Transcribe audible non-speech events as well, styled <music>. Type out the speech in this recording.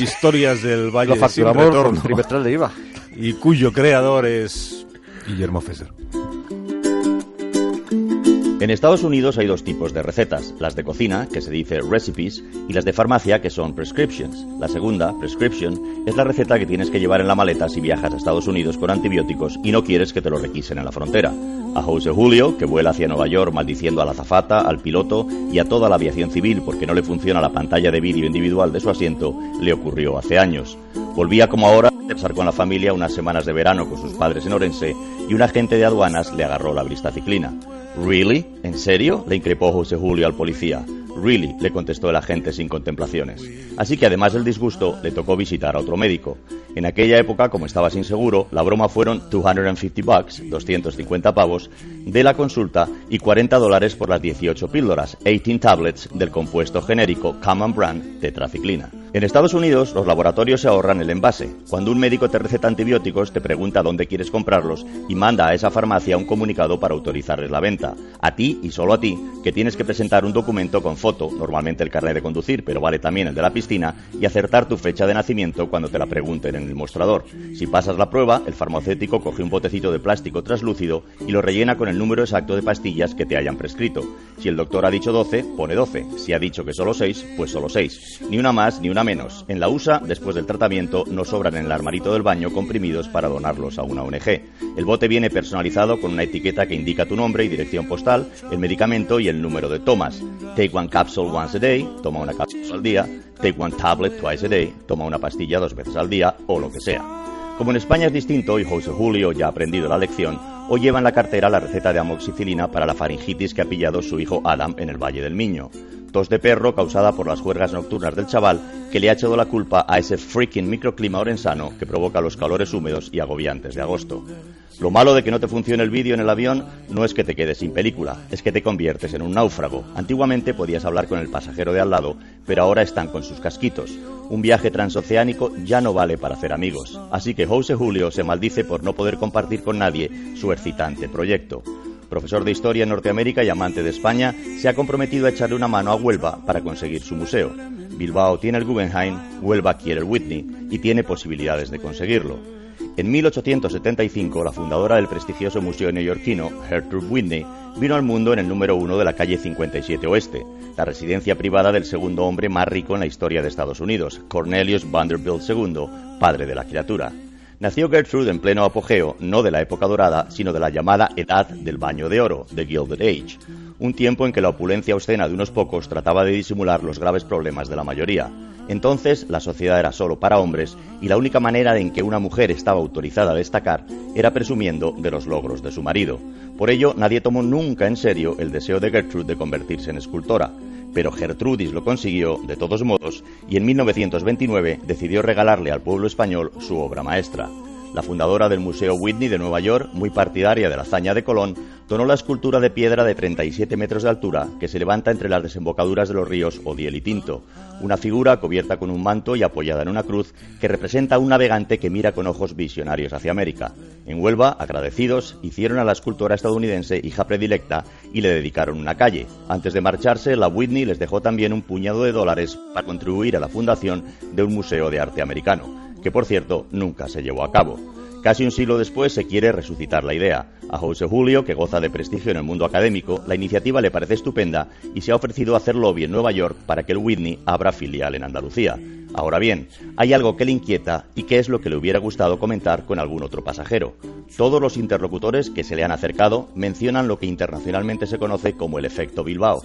Historias del Valle Lo Sin Retorno, trimestral de IVA. <laughs> y cuyo creador es Guillermo Fesser. En Estados Unidos hay dos tipos de recetas, las de cocina, que se dice recipes, y las de farmacia, que son prescriptions. La segunda, prescription, es la receta que tienes que llevar en la maleta si viajas a Estados Unidos con antibióticos y no quieres que te lo requisen en la frontera. A José Julio, que vuela hacia Nueva York maldiciendo a la azafata, al piloto y a toda la aviación civil porque no le funciona la pantalla de vídeo individual de su asiento, le ocurrió hace años. Volvía como ahora a pasar con la familia unas semanas de verano con sus padres en Orense y un agente de aduanas le agarró la ciclina. ¿Really? ¿En serio? le increpó José Julio al policía. Really, le contestó el agente sin contemplaciones. Así que además del disgusto, le tocó visitar a otro médico. En aquella época, como estaba sin seguro, la broma fueron 250 bucks, 250 pavos, de la consulta y 40 dólares por las 18 píldoras, 18 tablets del compuesto genérico Common Brand tetraciclina. En Estados Unidos, los laboratorios se ahorran el envase. Cuando un médico te receta antibióticos, te pregunta dónde quieres comprarlos y manda a esa farmacia un comunicado para autorizarles la venta. A ti y solo a ti, que tienes que presentar un documento con foto, normalmente el carnet de conducir, pero vale también el de la piscina, y acertar tu fecha de nacimiento cuando te la pregunten en el mostrador. Si pasas la prueba, el farmacéutico coge un botecito de plástico translúcido y lo rellena con el número exacto de pastillas que te hayan prescrito. Si el doctor ha dicho 12, pone 12. Si ha dicho que solo 6, pues solo 6. Ni una más ni una menos. En la USA, después del tratamiento, no sobran en el armarito del baño comprimidos para donarlos a una ONG. El bote viene personalizado con una etiqueta que indica tu nombre y dirección postal, el medicamento y el número de tomas. Take one capsule once a day, toma una cápsula al día. Take one tablet twice a day, toma una pastilla dos veces al día o lo que sea. Como en España es distinto y José Julio ya ha aprendido la lección, hoy lleva en la cartera la receta de amoxicilina para la faringitis que ha pillado su hijo Adam en el Valle del Miño. Tos de perro causada por las juergas nocturnas del chaval que le ha echado la culpa a ese freaking microclima orensano que provoca los calores húmedos y agobiantes de agosto. Lo malo de que no te funcione el vídeo en el avión no es que te quedes sin película, es que te conviertes en un náufrago. Antiguamente podías hablar con el pasajero de al lado, pero ahora están con sus casquitos. Un viaje transoceánico ya no vale para hacer amigos. Así que José Julio se maldice por no poder compartir con nadie su excitante proyecto. Profesor de Historia en Norteamérica y amante de España, se ha comprometido a echarle una mano a Huelva para conseguir su museo. Bilbao tiene el Guggenheim, Huelva quiere el Whitney y tiene posibilidades de conseguirlo. En 1875, la fundadora del prestigioso museo neoyorquino, Gertrude Whitney, vino al mundo en el número uno de la calle 57 Oeste, la residencia privada del segundo hombre más rico en la historia de Estados Unidos, Cornelius Vanderbilt II, padre de la criatura. Nació Gertrude en pleno apogeo, no de la época dorada, sino de la llamada Edad del Baño de Oro, The Gilded Age, un tiempo en que la opulencia obscena de unos pocos trataba de disimular los graves problemas de la mayoría. Entonces la sociedad era solo para hombres y la única manera en que una mujer estaba autorizada a destacar era presumiendo de los logros de su marido. Por ello, nadie tomó nunca en serio el deseo de Gertrude de convertirse en escultora. Pero Gertrudis lo consiguió, de todos modos, y en 1929 decidió regalarle al pueblo español su obra maestra. La fundadora del Museo Whitney de Nueva York, muy partidaria de la hazaña de Colón, donó la escultura de piedra de 37 metros de altura que se levanta entre las desembocaduras de los ríos Odiel y Tinto, una figura cubierta con un manto y apoyada en una cruz que representa a un navegante que mira con ojos visionarios hacia América. En Huelva, agradecidos, hicieron a la escultora estadounidense hija predilecta y le dedicaron una calle. Antes de marcharse, la Whitney les dejó también un puñado de dólares para contribuir a la fundación de un museo de arte americano que por cierto nunca se llevó a cabo. Casi un siglo después se quiere resucitar la idea. A José Julio, que goza de prestigio en el mundo académico, la iniciativa le parece estupenda y se ha ofrecido hacer lobby en Nueva York para que el Whitney abra filial en Andalucía. Ahora bien, hay algo que le inquieta y que es lo que le hubiera gustado comentar con algún otro pasajero. Todos los interlocutores que se le han acercado mencionan lo que internacionalmente se conoce como el efecto Bilbao,